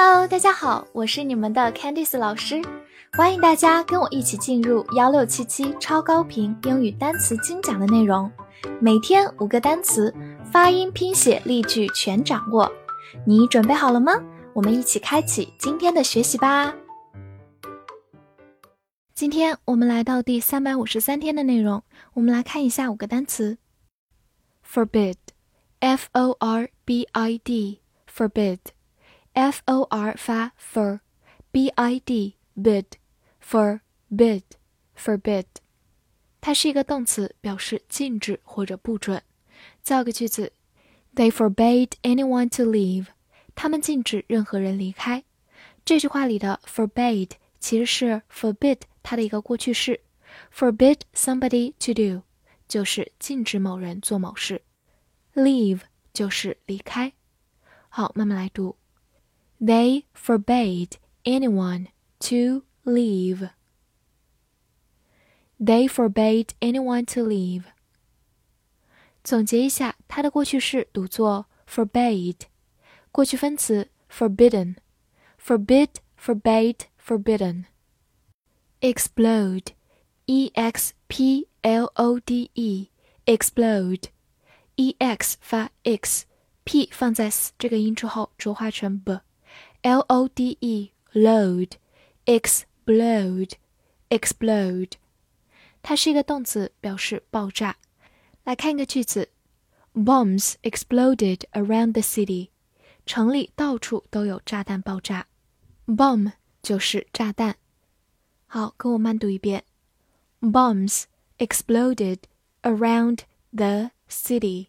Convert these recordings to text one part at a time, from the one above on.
Hello，大家好，我是你们的 Candice 老师，欢迎大家跟我一起进入幺六七七超高频英语单词精讲的内容，每天五个单词，发音、拼写、例句全掌握，你准备好了吗？我们一起开启今天的学习吧。今天我们来到第三百五十三天的内容，我们来看一下五个单词：forbid，f o r b i d，forbid。f o r 发 for，b i d bid forbid forbid，它是一个动词，表示禁止或者不准。造个句子：They forbade anyone to leave。他们禁止任何人离开。这句话里的 forbade 其实是 forbid 它的一个过去式，forbid somebody to do 就是禁止某人做某事，leave 就是离开。好，慢慢来读。 They forbade anyone to leave. They forbade anyone to leave. 总结一下，它的过去式读作 forbade，过去分词 forbidden，forbid, forbade, forbidden。explode, e x p l o d e, explode, e x 发 x，p 放在 s 这个音之后浊化成 b。 L O D E load explode explode，它是一个动词，表示爆炸。来看一个句子：Bombs exploded around the city。城里到处都有炸弹爆炸。Bomb 就是炸弹。好，跟我慢读一遍：Bombs exploded around the city.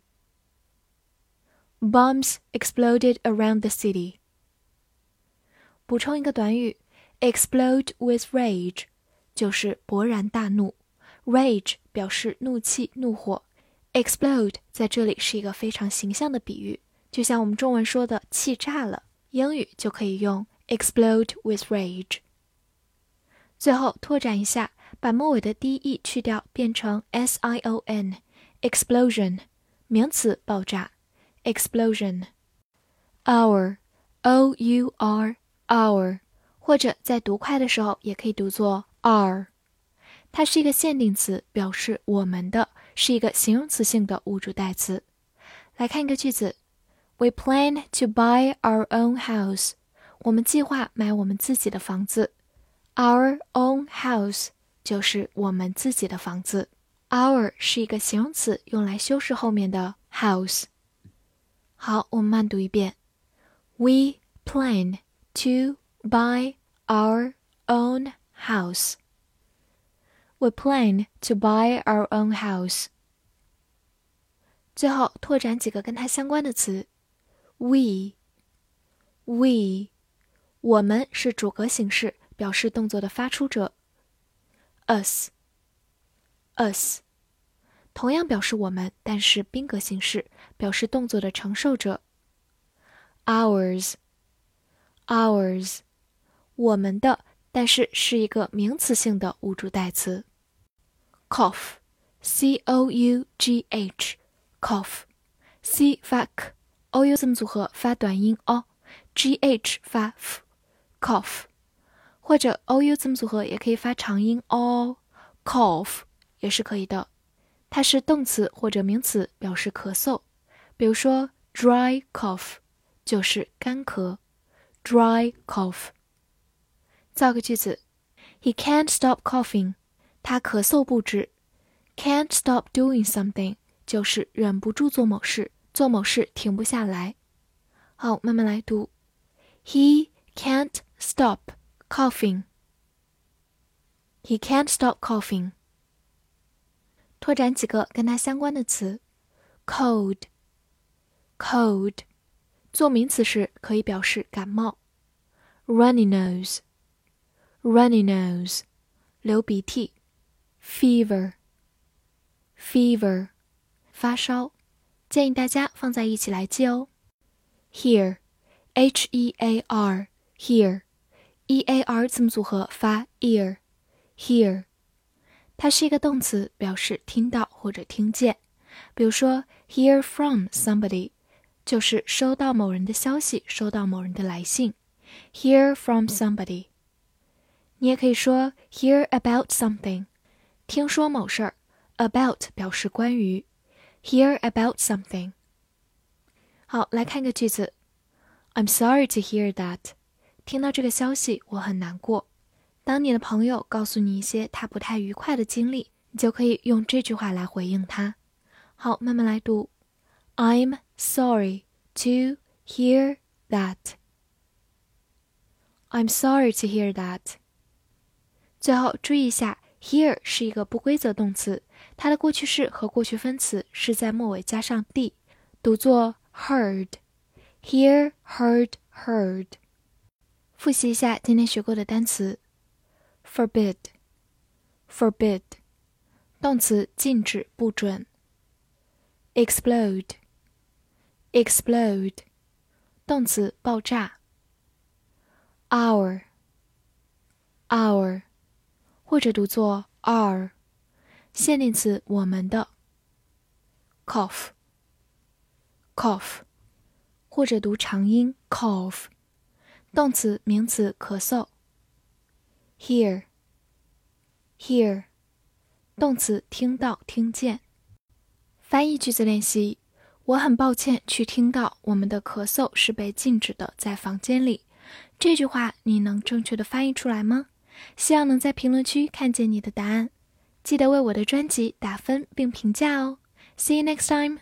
Bombs exploded around the city. 补充一个短语，explode with rage，就是勃然大怒。rage 表示怒气、怒火，explode 在这里是一个非常形象的比喻，就像我们中文说的“气炸了”，英语就可以用 explode with rage。最后拓展一下，把末尾的 d e 去掉，变成 s i o n，explosion，名词，爆炸 explosion our o u r。Our 或者在读快的时候也可以读作 r，它是一个限定词，表示我们的，是一个形容词性的物主代词。来看一个句子：We plan to buy our own house。我们计划买我们自己的房子。Our own house 就是我们自己的房子。Our 是一个形容词，用来修饰后面的 house。好，我们慢读一遍：We plan。to buy our own house. We plan to buy our own house. 最后拓展几个跟它相关的词：we、we，我们是主格形式，表示动作的发出者；us、us，同样表示我们，但是宾格形式，表示动作的承受者；ours。 Ours，我们的，但是是一个名词性的物主代词。Cough，c o u g h，cough，c 发 k，o u 字母组合发短音 o，g h 发 f，cough，或者 o u 字母组合也可以发长音 o，cough 也是可以的。它是动词或者名词，表示咳嗽。比如说 dry cough 就是干咳。dry cough。造个句子：He can't stop coughing。他咳嗽不止。Can't stop doing something 就是忍不住做某事，做某事停不下来。好，慢慢来读。He can't stop coughing. He can't stop coughing. 拓展几个跟它相关的词：cold, cold 做名词时可以表示感冒，runny nose，runny nose，流鼻涕，fever，fever，发烧。建议大家放在一起来记哦。Hear，h e a r，hear，e a r 字母组合发 ear，hear，它是一个动词，表示听到或者听见。比如说，hear from somebody。就是收到某人的消息，收到某人的来信 hear from somebody。你也可以说 hear about something，听说某事儿。about 表示关于，hear about something。好，来看个句子：I'm sorry to hear that。听到这个消息，我很难过。当你的朋友告诉你一些他不太愉快的经历，你就可以用这句话来回应他。好，慢慢来读：I'm sorry to hear that. I'm sorry to hear that. 最后注意一下，hear 是一个不规则动词，它的过去式和过去分词是在末尾加上 d，读作 heard。hear, heard, heard。复习一下今天学过的单词：forbid, forbid，动词禁止、不准；explode, explode，动词爆炸。our, our，或者读作 are，限定词我们的。cough, cough，或者读长音 cough，动词名词咳嗽。hear, hear，动词听到听见。翻译句子练习： 我很抱歉去听到我们的咳嗽是被禁止的，在房间里。这句话你能正确的翻译出来吗？希望能在评论区看见你的答案。记得为我的专辑打分并评价哦。See you next time.